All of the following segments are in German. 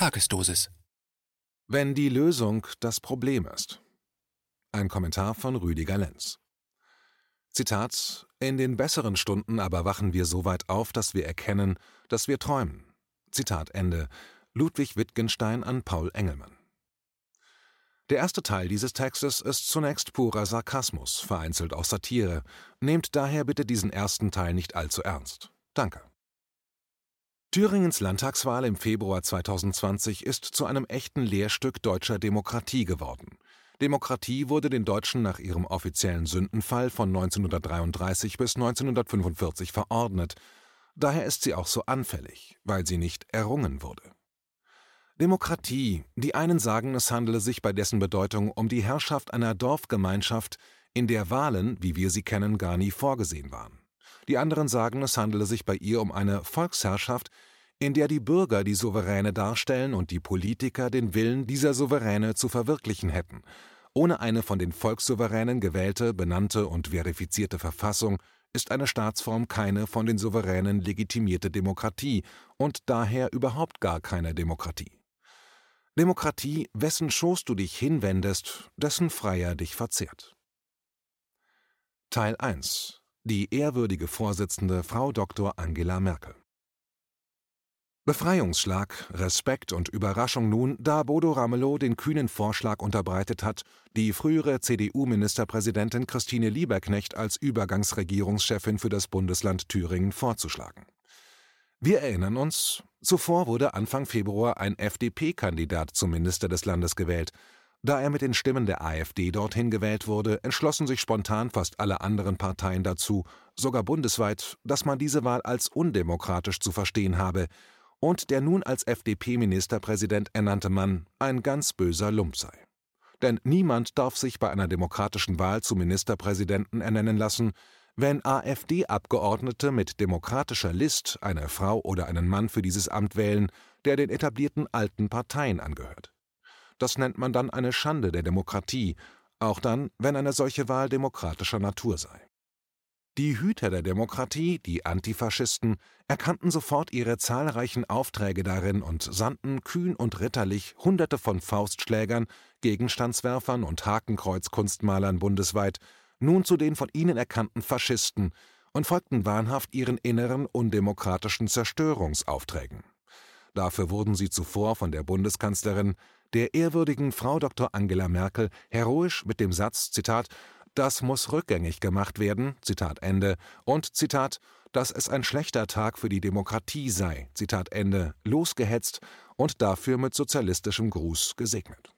Tagesdosis. Wenn die Lösung das Problem ist. Ein Kommentar von Rüdiger Lenz. Zitat: In den besseren Stunden aber wachen wir so weit auf, dass wir erkennen, dass wir träumen. Zitat Ende. Ludwig Wittgenstein an Paul Engelmann. Der erste Teil dieses Textes ist zunächst purer Sarkasmus, vereinzelt auch Satire. Nehmt daher bitte diesen ersten Teil nicht allzu ernst. Danke. Thüringens Landtagswahl im Februar 2020 ist zu einem echten Lehrstück deutscher Demokratie geworden. Demokratie wurde den Deutschen nach ihrem offiziellen Sündenfall von 1933 bis 1945 verordnet. Daher ist sie auch so anfällig, weil sie nicht errungen wurde. Demokratie, die einen sagen, es handele sich bei dessen Bedeutung um die Herrschaft einer Dorfgemeinschaft, in der Wahlen, wie wir sie kennen, gar nie vorgesehen waren. Die anderen sagen, es handele sich bei ihr um eine Volksherrschaft, in der die Bürger die Souveräne darstellen und die Politiker den Willen dieser Souveräne zu verwirklichen hätten. Ohne eine von den Volkssouveränen gewählte, benannte und verifizierte Verfassung ist eine Staatsform keine von den Souveränen legitimierte Demokratie und daher überhaupt gar keine Demokratie. Demokratie, wessen Schoß du dich hinwendest, dessen Freier dich verzehrt. Teil 1 die ehrwürdige Vorsitzende Frau Dr. Angela Merkel. Befreiungsschlag, Respekt und Überraschung nun, da Bodo Ramelow den kühnen Vorschlag unterbreitet hat, die frühere CDU-Ministerpräsidentin Christine Lieberknecht als Übergangsregierungschefin für das Bundesland Thüringen vorzuschlagen. Wir erinnern uns, zuvor wurde Anfang Februar ein FDP-Kandidat zum Minister des Landes gewählt, da er mit den Stimmen der AfD dorthin gewählt wurde, entschlossen sich spontan fast alle anderen Parteien dazu, sogar bundesweit, dass man diese Wahl als undemokratisch zu verstehen habe, und der nun als FDP-Ministerpräsident ernannte Mann ein ganz böser Lump sei. Denn niemand darf sich bei einer demokratischen Wahl zum Ministerpräsidenten ernennen lassen, wenn AfD-Abgeordnete mit demokratischer List eine Frau oder einen Mann für dieses Amt wählen, der den etablierten alten Parteien angehört. Das nennt man dann eine Schande der Demokratie, auch dann, wenn eine solche Wahl demokratischer Natur sei. Die Hüter der Demokratie, die Antifaschisten, erkannten sofort ihre zahlreichen Aufträge darin und sandten kühn und ritterlich Hunderte von Faustschlägern, Gegenstandswerfern und Hakenkreuzkunstmalern bundesweit nun zu den von ihnen erkannten Faschisten und folgten wahnhaft ihren inneren undemokratischen Zerstörungsaufträgen. Dafür wurden sie zuvor von der Bundeskanzlerin der ehrwürdigen Frau Dr. Angela Merkel heroisch mit dem Satz, Zitat, das muss rückgängig gemacht werden, Zitat Ende, und Zitat, dass es ein schlechter Tag für die Demokratie sei, Zitat Ende, losgehetzt und dafür mit sozialistischem Gruß gesegnet.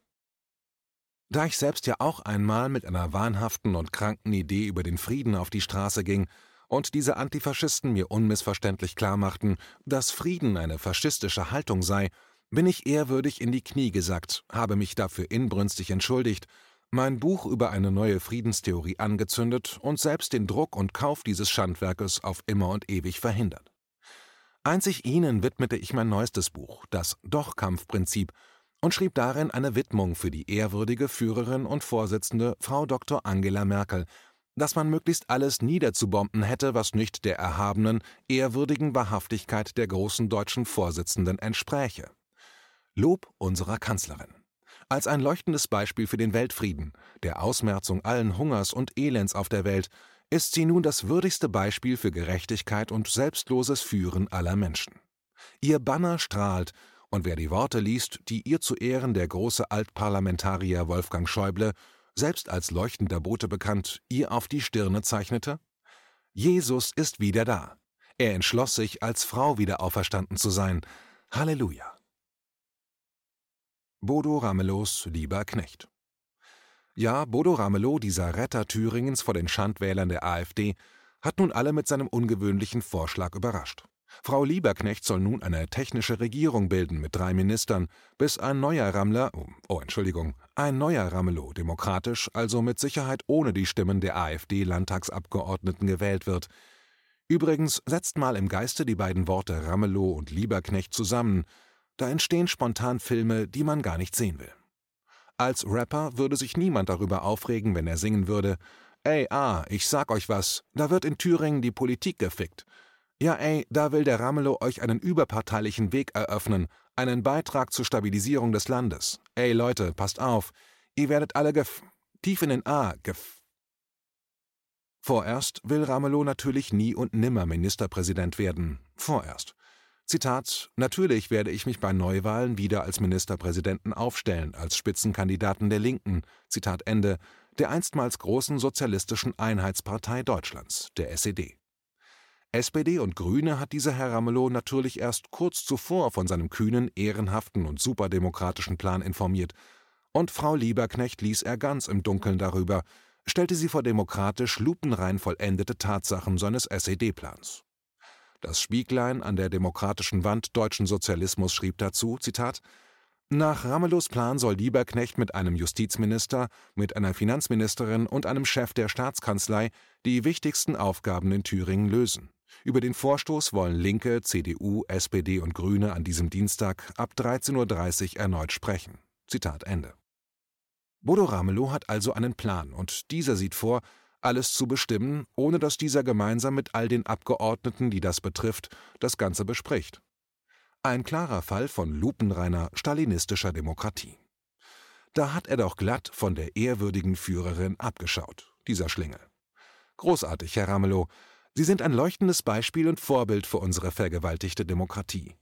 Da ich selbst ja auch einmal mit einer wahnhaften und kranken Idee über den Frieden auf die Straße ging und diese Antifaschisten mir unmissverständlich klarmachten, dass Frieden eine faschistische Haltung sei, bin ich ehrwürdig in die Knie gesackt, habe mich dafür inbrünstig entschuldigt, mein Buch über eine neue Friedenstheorie angezündet und selbst den Druck und Kauf dieses Schandwerkes auf immer und ewig verhindert. Einzig Ihnen widmete ich mein neuestes Buch, das Doch-Kampfprinzip, und schrieb darin eine Widmung für die ehrwürdige Führerin und Vorsitzende Frau Dr. Angela Merkel, dass man möglichst alles niederzubomben hätte, was nicht der erhabenen, ehrwürdigen Wahrhaftigkeit der großen deutschen Vorsitzenden entspräche. Lob unserer Kanzlerin. Als ein leuchtendes Beispiel für den Weltfrieden, der Ausmerzung allen Hungers und Elends auf der Welt, ist sie nun das würdigste Beispiel für Gerechtigkeit und selbstloses Führen aller Menschen. Ihr Banner strahlt, und wer die Worte liest, die ihr zu Ehren der große Altparlamentarier Wolfgang Schäuble, selbst als leuchtender Bote bekannt, ihr auf die Stirne zeichnete? Jesus ist wieder da. Er entschloss sich, als Frau wieder auferstanden zu sein. Halleluja. Bodo Ramelows lieber Knecht. Ja, Bodo Ramelow, dieser Retter Thüringens vor den Schandwählern der AfD, hat nun alle mit seinem ungewöhnlichen Vorschlag überrascht. Frau Lieberknecht soll nun eine technische Regierung bilden mit drei Ministern, bis ein neuer Rammler, oh, oh Entschuldigung, ein neuer Ramelow demokratisch, also mit Sicherheit ohne die Stimmen der AfD-Landtagsabgeordneten gewählt wird. Übrigens setzt mal im Geiste die beiden Worte Ramelow und Lieberknecht zusammen, da entstehen spontan Filme, die man gar nicht sehen will. Als Rapper würde sich niemand darüber aufregen, wenn er singen würde: Ey, ah, ich sag euch was, da wird in Thüringen die Politik gefickt. Ja, ey, da will der Ramelow euch einen überparteilichen Weg eröffnen, einen Beitrag zur Stabilisierung des Landes. Ey Leute, passt auf, ihr werdet alle gef... tief in den A gef... Vorerst will Ramelow natürlich nie und nimmer Ministerpräsident werden. Vorerst. Zitat: Natürlich werde ich mich bei Neuwahlen wieder als Ministerpräsidenten aufstellen, als Spitzenkandidaten der Linken. Zitat Ende. Der einstmals großen Sozialistischen Einheitspartei Deutschlands, der SED. SPD und Grüne hat dieser Herr Ramelow natürlich erst kurz zuvor von seinem kühnen, ehrenhaften und superdemokratischen Plan informiert, und Frau Lieberknecht ließ er ganz im Dunkeln darüber, stellte sie vor demokratisch lupenrein vollendete Tatsachen seines SED-Plans. Das Spieglein an der demokratischen Wand deutschen Sozialismus schrieb dazu, Zitat, nach Ramelows Plan soll Lieberknecht mit einem Justizminister, mit einer Finanzministerin und einem Chef der Staatskanzlei die wichtigsten Aufgaben in Thüringen lösen. Über den Vorstoß wollen Linke, CDU, SPD und Grüne an diesem Dienstag ab 13.30 Uhr erneut sprechen. Zitat Ende. Bodo Ramelow hat also einen Plan und dieser sieht vor, alles zu bestimmen, ohne dass dieser gemeinsam mit all den Abgeordneten, die das betrifft, das Ganze bespricht. Ein klarer Fall von lupenreiner stalinistischer Demokratie. Da hat er doch glatt von der ehrwürdigen Führerin abgeschaut, dieser Schlingel. Großartig, Herr Ramelow, Sie sind ein leuchtendes Beispiel und Vorbild für unsere vergewaltigte Demokratie.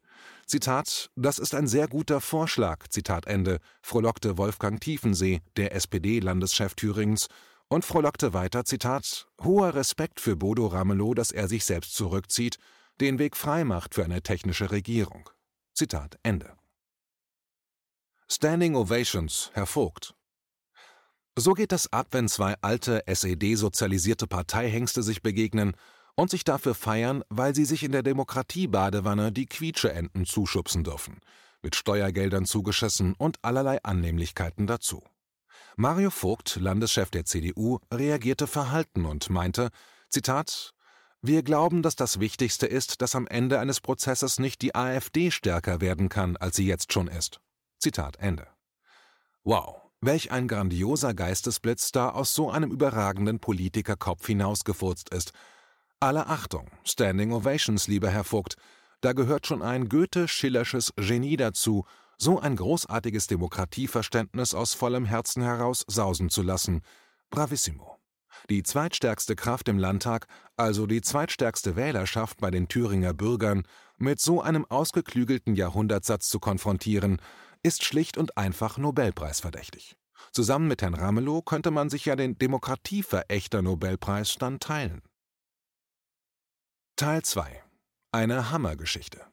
Zitat, das ist ein sehr guter Vorschlag, Zitat Ende, frohlockte Wolfgang Tiefensee, der SPD-Landeschef Thürings, und frohlockte weiter, Zitat, hoher Respekt für Bodo Ramelow, dass er sich selbst zurückzieht, den Weg frei macht für eine technische Regierung. Zitat Ende. Standing Ovations, Herr Vogt. So geht das ab, wenn zwei alte, SED-sozialisierte Parteihengste sich begegnen und sich dafür feiern, weil sie sich in der Demokratiebadewanne die Quietscheenten zuschubsen dürfen, mit Steuergeldern zugeschissen und allerlei Annehmlichkeiten dazu. Mario Vogt, Landeschef der CDU, reagierte verhalten und meinte, Zitat, wir glauben, dass das Wichtigste ist, dass am Ende eines Prozesses nicht die AfD stärker werden kann, als sie jetzt schon ist. Zitat Ende. Wow, welch ein grandioser Geistesblitz da aus so einem überragenden Politikerkopf hinausgefurzt ist, alle Achtung, Standing Ovations, lieber Herr Vogt, da gehört schon ein Goethe-Schillersches Genie dazu, so ein großartiges Demokratieverständnis aus vollem Herzen heraus sausen zu lassen. Bravissimo. Die zweitstärkste Kraft im Landtag, also die zweitstärkste Wählerschaft bei den Thüringer Bürgern, mit so einem ausgeklügelten Jahrhundertsatz zu konfrontieren, ist schlicht und einfach Nobelpreisverdächtig. Zusammen mit Herrn Ramelow könnte man sich ja den Demokratieverächter-Nobelpreis dann teilen. Teil 2 Eine Hammergeschichte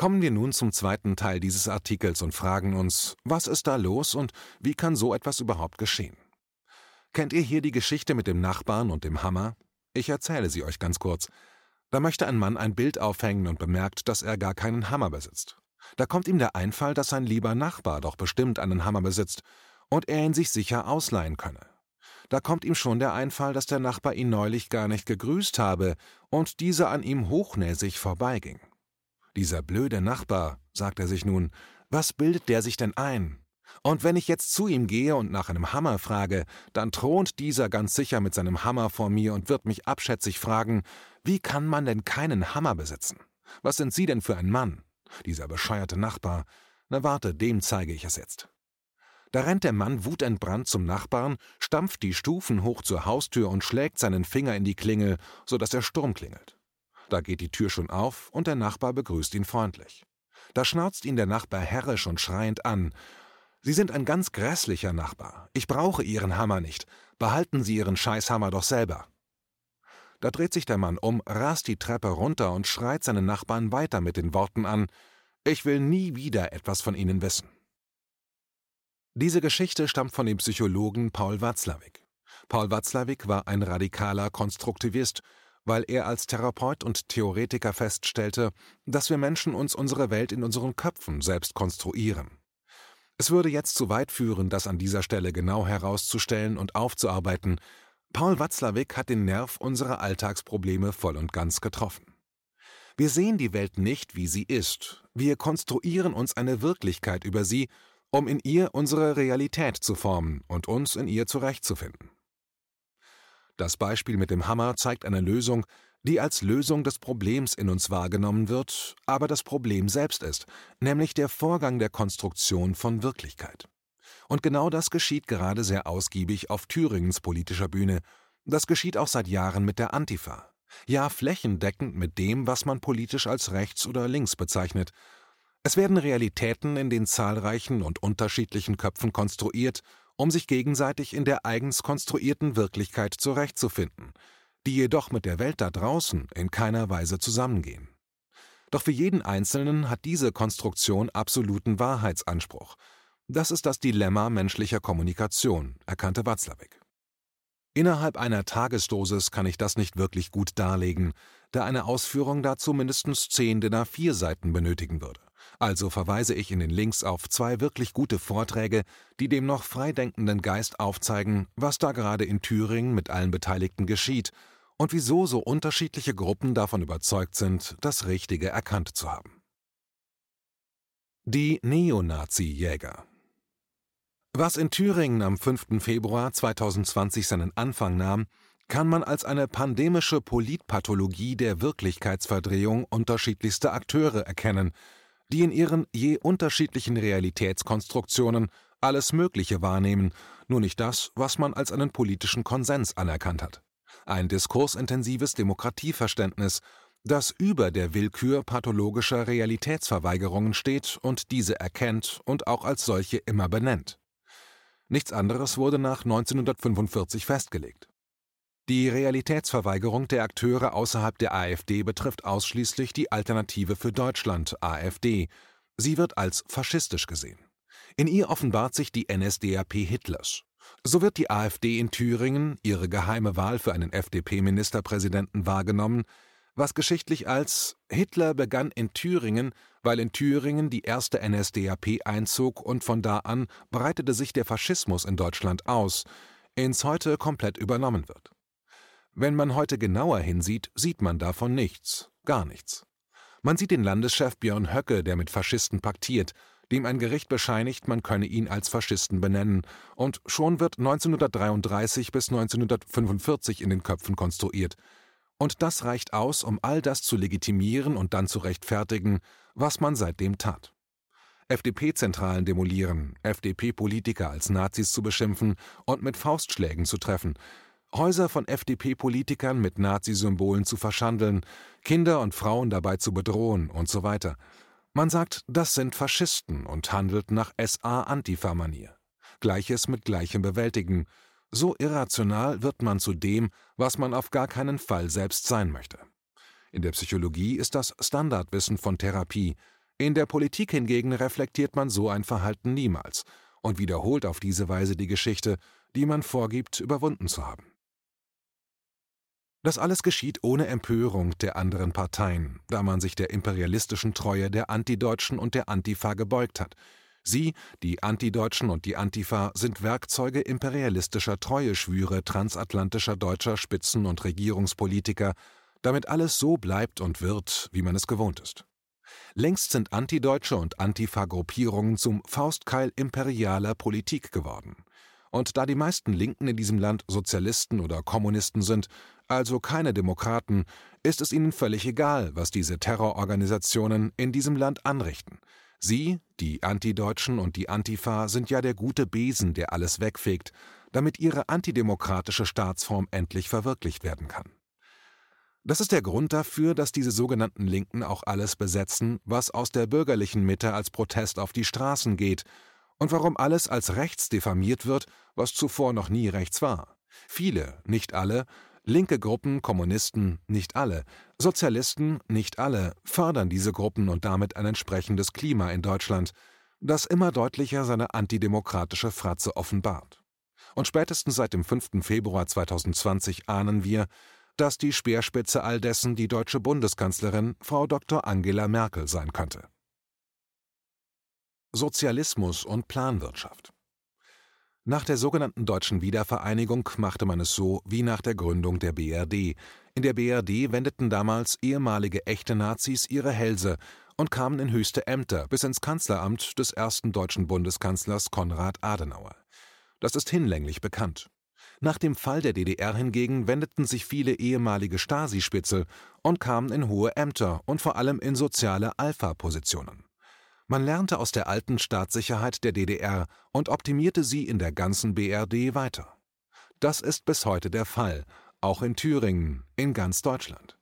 Kommen wir nun zum zweiten Teil dieses Artikels und fragen uns, was ist da los und wie kann so etwas überhaupt geschehen? Kennt ihr hier die Geschichte mit dem Nachbarn und dem Hammer? Ich erzähle sie euch ganz kurz. Da möchte ein Mann ein Bild aufhängen und bemerkt, dass er gar keinen Hammer besitzt. Da kommt ihm der Einfall, dass sein lieber Nachbar doch bestimmt einen Hammer besitzt und er ihn sich sicher ausleihen könne. Da kommt ihm schon der Einfall, dass der Nachbar ihn neulich gar nicht gegrüßt habe und dieser an ihm hochnäsig vorbeiging. Dieser blöde Nachbar, sagt er sich nun, was bildet der sich denn ein? Und wenn ich jetzt zu ihm gehe und nach einem Hammer frage, dann thront dieser ganz sicher mit seinem Hammer vor mir und wird mich abschätzig fragen, wie kann man denn keinen Hammer besitzen? Was sind Sie denn für ein Mann? Dieser bescheuerte Nachbar. Na warte, dem zeige ich es jetzt. Da rennt der Mann wutentbrannt zum Nachbarn, stampft die Stufen hoch zur Haustür und schlägt seinen Finger in die Klingel, so dass der Sturm klingelt. Da geht die Tür schon auf und der Nachbar begrüßt ihn freundlich. Da schnauzt ihn der Nachbar herrisch und schreiend an. Sie sind ein ganz grässlicher Nachbar. Ich brauche Ihren Hammer nicht. Behalten Sie Ihren Scheißhammer doch selber. Da dreht sich der Mann um, rast die Treppe runter und schreit seinen Nachbarn weiter mit den Worten an Ich will nie wieder etwas von Ihnen wissen. Diese Geschichte stammt von dem Psychologen Paul Watzlawick. Paul Watzlawick war ein radikaler Konstruktivist, weil er als Therapeut und Theoretiker feststellte, dass wir Menschen uns unsere Welt in unseren Köpfen selbst konstruieren. Es würde jetzt zu weit führen, das an dieser Stelle genau herauszustellen und aufzuarbeiten. Paul Watzlawick hat den Nerv unserer Alltagsprobleme voll und ganz getroffen. Wir sehen die Welt nicht, wie sie ist. Wir konstruieren uns eine Wirklichkeit über sie um in ihr unsere Realität zu formen und uns in ihr zurechtzufinden. Das Beispiel mit dem Hammer zeigt eine Lösung, die als Lösung des Problems in uns wahrgenommen wird, aber das Problem selbst ist, nämlich der Vorgang der Konstruktion von Wirklichkeit. Und genau das geschieht gerade sehr ausgiebig auf Thüringens politischer Bühne. Das geschieht auch seit Jahren mit der Antifa. Ja, flächendeckend mit dem, was man politisch als rechts oder links bezeichnet. Es werden Realitäten in den zahlreichen und unterschiedlichen Köpfen konstruiert, um sich gegenseitig in der eigens konstruierten Wirklichkeit zurechtzufinden, die jedoch mit der Welt da draußen in keiner Weise zusammengehen. Doch für jeden Einzelnen hat diese Konstruktion absoluten Wahrheitsanspruch. Das ist das Dilemma menschlicher Kommunikation, erkannte Watzlawick. Innerhalb einer Tagesdosis kann ich das nicht wirklich gut darlegen, da eine Ausführung dazu mindestens zehn DIN A4 Seiten benötigen würde. Also verweise ich in den Links auf zwei wirklich gute Vorträge, die dem noch freidenkenden Geist aufzeigen, was da gerade in Thüringen mit allen Beteiligten geschieht und wieso so unterschiedliche Gruppen davon überzeugt sind, das Richtige erkannt zu haben. Die Neonazi-Jäger Was in Thüringen am 5. Februar 2020 seinen Anfang nahm, kann man als eine pandemische Politpathologie der Wirklichkeitsverdrehung unterschiedlichster Akteure erkennen – die in ihren je unterschiedlichen Realitätskonstruktionen alles Mögliche wahrnehmen, nur nicht das, was man als einen politischen Konsens anerkannt hat. Ein diskursintensives Demokratieverständnis, das über der Willkür pathologischer Realitätsverweigerungen steht und diese erkennt und auch als solche immer benennt. Nichts anderes wurde nach 1945 festgelegt. Die Realitätsverweigerung der Akteure außerhalb der AfD betrifft ausschließlich die Alternative für Deutschland AfD. Sie wird als faschistisch gesehen. In ihr offenbart sich die NSDAP Hitlers. So wird die AfD in Thüringen, ihre geheime Wahl für einen FDP-Ministerpräsidenten, wahrgenommen, was geschichtlich als Hitler begann in Thüringen, weil in Thüringen die erste NSDAP einzog und von da an breitete sich der Faschismus in Deutschland aus, ins heute komplett übernommen wird. Wenn man heute genauer hinsieht, sieht man davon nichts, gar nichts. Man sieht den Landeschef Björn Höcke, der mit Faschisten paktiert, dem ein Gericht bescheinigt, man könne ihn als Faschisten benennen, und schon wird 1933 bis 1945 in den Köpfen konstruiert. Und das reicht aus, um all das zu legitimieren und dann zu rechtfertigen, was man seitdem tat. FDP-Zentralen demolieren, FDP-Politiker als Nazis zu beschimpfen und mit Faustschlägen zu treffen, Häuser von FDP-Politikern mit Nazi-Symbolen zu verschandeln, Kinder und Frauen dabei zu bedrohen und so weiter. Man sagt, das sind Faschisten und handelt nach SA-Antifa-Manier. Gleiches mit Gleichem bewältigen. So irrational wird man zu dem, was man auf gar keinen Fall selbst sein möchte. In der Psychologie ist das Standardwissen von Therapie. In der Politik hingegen reflektiert man so ein Verhalten niemals und wiederholt auf diese Weise die Geschichte, die man vorgibt, überwunden zu haben. Das alles geschieht ohne Empörung der anderen Parteien, da man sich der imperialistischen Treue der Antideutschen und der Antifa gebeugt hat. Sie, die Antideutschen und die Antifa, sind Werkzeuge imperialistischer Treueschwüre transatlantischer deutscher Spitzen- und Regierungspolitiker, damit alles so bleibt und wird, wie man es gewohnt ist. Längst sind antideutsche und Antifa-Gruppierungen zum Faustkeil imperialer Politik geworden. Und da die meisten Linken in diesem Land Sozialisten oder Kommunisten sind, also keine Demokraten, ist es ihnen völlig egal, was diese Terrororganisationen in diesem Land anrichten. Sie, die Antideutschen und die Antifa, sind ja der gute Besen, der alles wegfegt, damit ihre antidemokratische Staatsform endlich verwirklicht werden kann. Das ist der Grund dafür, dass diese sogenannten Linken auch alles besetzen, was aus der bürgerlichen Mitte als Protest auf die Straßen geht, und warum alles als rechts diffamiert wird, was zuvor noch nie rechts war. Viele, nicht alle, Linke Gruppen, Kommunisten, nicht alle, Sozialisten, nicht alle, fördern diese Gruppen und damit ein entsprechendes Klima in Deutschland, das immer deutlicher seine antidemokratische Fratze offenbart. Und spätestens seit dem 5. Februar 2020 ahnen wir, dass die Speerspitze all dessen die deutsche Bundeskanzlerin Frau Dr. Angela Merkel sein könnte. Sozialismus und Planwirtschaft nach der sogenannten deutschen Wiedervereinigung machte man es so wie nach der Gründung der BRD. In der BRD wendeten damals ehemalige echte Nazis ihre Hälse und kamen in höchste Ämter bis ins Kanzleramt des ersten deutschen Bundeskanzlers Konrad Adenauer. Das ist hinlänglich bekannt. Nach dem Fall der DDR hingegen wendeten sich viele ehemalige Stasi-Spitzel und kamen in hohe Ämter und vor allem in soziale Alpha-Positionen. Man lernte aus der alten Staatssicherheit der DDR und optimierte sie in der ganzen BRD weiter. Das ist bis heute der Fall, auch in Thüringen, in ganz Deutschland.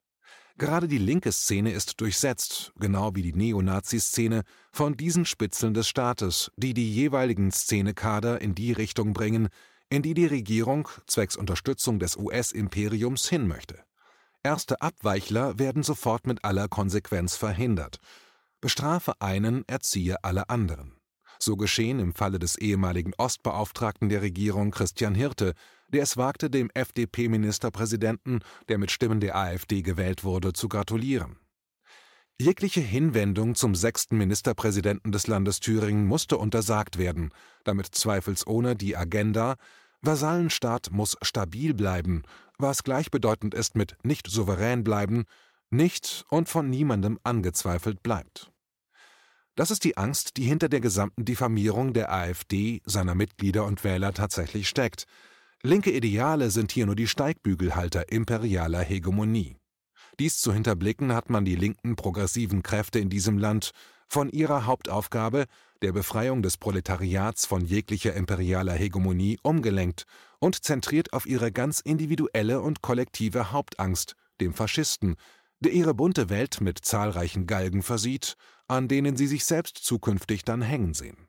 Gerade die linke Szene ist durchsetzt, genau wie die Neonazi-Szene, von diesen Spitzeln des Staates, die die jeweiligen Szenekader in die Richtung bringen, in die die Regierung zwecks Unterstützung des US-Imperiums hin möchte. Erste Abweichler werden sofort mit aller Konsequenz verhindert. Bestrafe einen, erziehe alle anderen. So geschehen im Falle des ehemaligen Ostbeauftragten der Regierung Christian Hirte, der es wagte, dem FDP-Ministerpräsidenten, der mit Stimmen der AfD gewählt wurde, zu gratulieren. Jegliche Hinwendung zum sechsten Ministerpräsidenten des Landes Thüringen musste untersagt werden, damit zweifelsohne die Agenda Vasallenstaat muss stabil bleiben, was gleichbedeutend ist mit nicht souverän bleiben, nicht und von niemandem angezweifelt bleibt. Das ist die Angst, die hinter der gesamten Diffamierung der AfD, seiner Mitglieder und Wähler tatsächlich steckt. Linke Ideale sind hier nur die Steigbügelhalter imperialer Hegemonie. Dies zu hinterblicken hat man die linken progressiven Kräfte in diesem Land von ihrer Hauptaufgabe, der Befreiung des Proletariats von jeglicher imperialer Hegemonie, umgelenkt und zentriert auf ihre ganz individuelle und kollektive Hauptangst, dem Faschisten, der ihre bunte Welt mit zahlreichen Galgen versieht, an denen sie sich selbst zukünftig dann hängen sehen.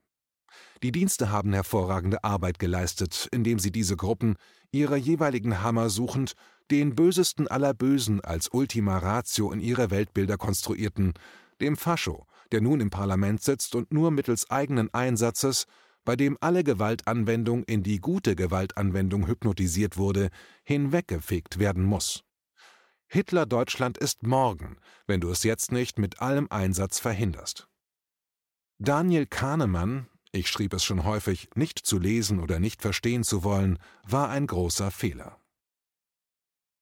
Die Dienste haben hervorragende Arbeit geleistet, indem sie diese Gruppen, ihre jeweiligen Hammer suchend, den bösesten aller Bösen als Ultima Ratio in ihre Weltbilder konstruierten, dem Fascho, der nun im Parlament sitzt und nur mittels eigenen Einsatzes, bei dem alle Gewaltanwendung in die gute Gewaltanwendung hypnotisiert wurde, hinweggefegt werden muss. Hitler Deutschland ist morgen, wenn du es jetzt nicht mit allem Einsatz verhinderst. Daniel Kahnemann, ich schrieb es schon häufig, nicht zu lesen oder nicht verstehen zu wollen, war ein großer Fehler.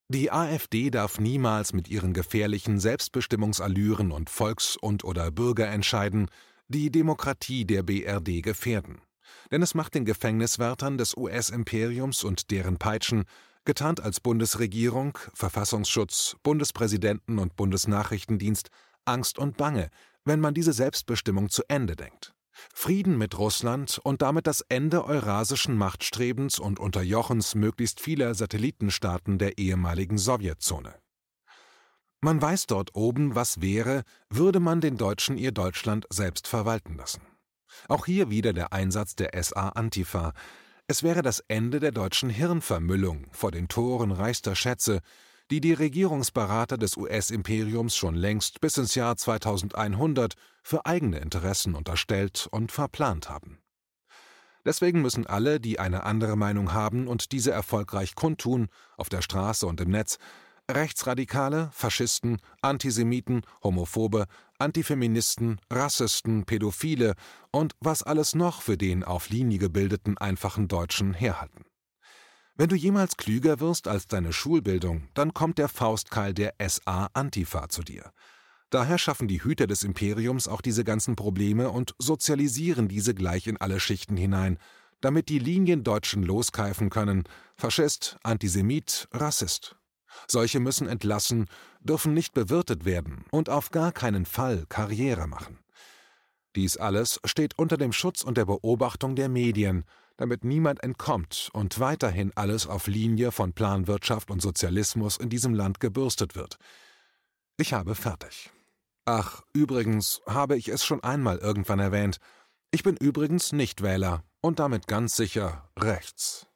Die AfD darf niemals mit ihren gefährlichen Selbstbestimmungsallüren und Volks- und oder Bürgerentscheiden die Demokratie der BRD gefährden. Denn es macht den Gefängniswärtern des US-Imperiums und deren Peitschen, getarnt als Bundesregierung, Verfassungsschutz, Bundespräsidenten und Bundesnachrichtendienst, Angst und Bange, wenn man diese Selbstbestimmung zu Ende denkt. Frieden mit Russland und damit das Ende eurasischen Machtstrebens und Unterjochens möglichst vieler Satellitenstaaten der ehemaligen Sowjetzone. Man weiß dort oben, was wäre, würde man den Deutschen ihr Deutschland selbst verwalten lassen. Auch hier wieder der Einsatz der SA Antifa. Es wäre das Ende der deutschen Hirnvermüllung vor den Toren reichster Schätze, die die Regierungsberater des US-Imperiums schon längst bis ins Jahr 2100 für eigene Interessen unterstellt und verplant haben. Deswegen müssen alle, die eine andere Meinung haben und diese erfolgreich kundtun, auf der Straße und im Netz, Rechtsradikale, Faschisten, Antisemiten, Homophobe, Antifeministen, Rassisten, Pädophile und was alles noch für den auf Linie gebildeten einfachen Deutschen herhalten. Wenn du jemals klüger wirst als deine Schulbildung, dann kommt der Faustkeil der SA Antifa zu dir. Daher schaffen die Hüter des Imperiums auch diese ganzen Probleme und sozialisieren diese gleich in alle Schichten hinein, damit die Liniendeutschen loskeifen können, Faschist, Antisemit, Rassist. Solche müssen entlassen, dürfen nicht bewirtet werden und auf gar keinen Fall Karriere machen. Dies alles steht unter dem Schutz und der Beobachtung der Medien, damit niemand entkommt und weiterhin alles auf Linie von Planwirtschaft und Sozialismus in diesem Land gebürstet wird. Ich habe fertig. Ach, übrigens habe ich es schon einmal irgendwann erwähnt. Ich bin übrigens nicht Wähler und damit ganz sicher rechts.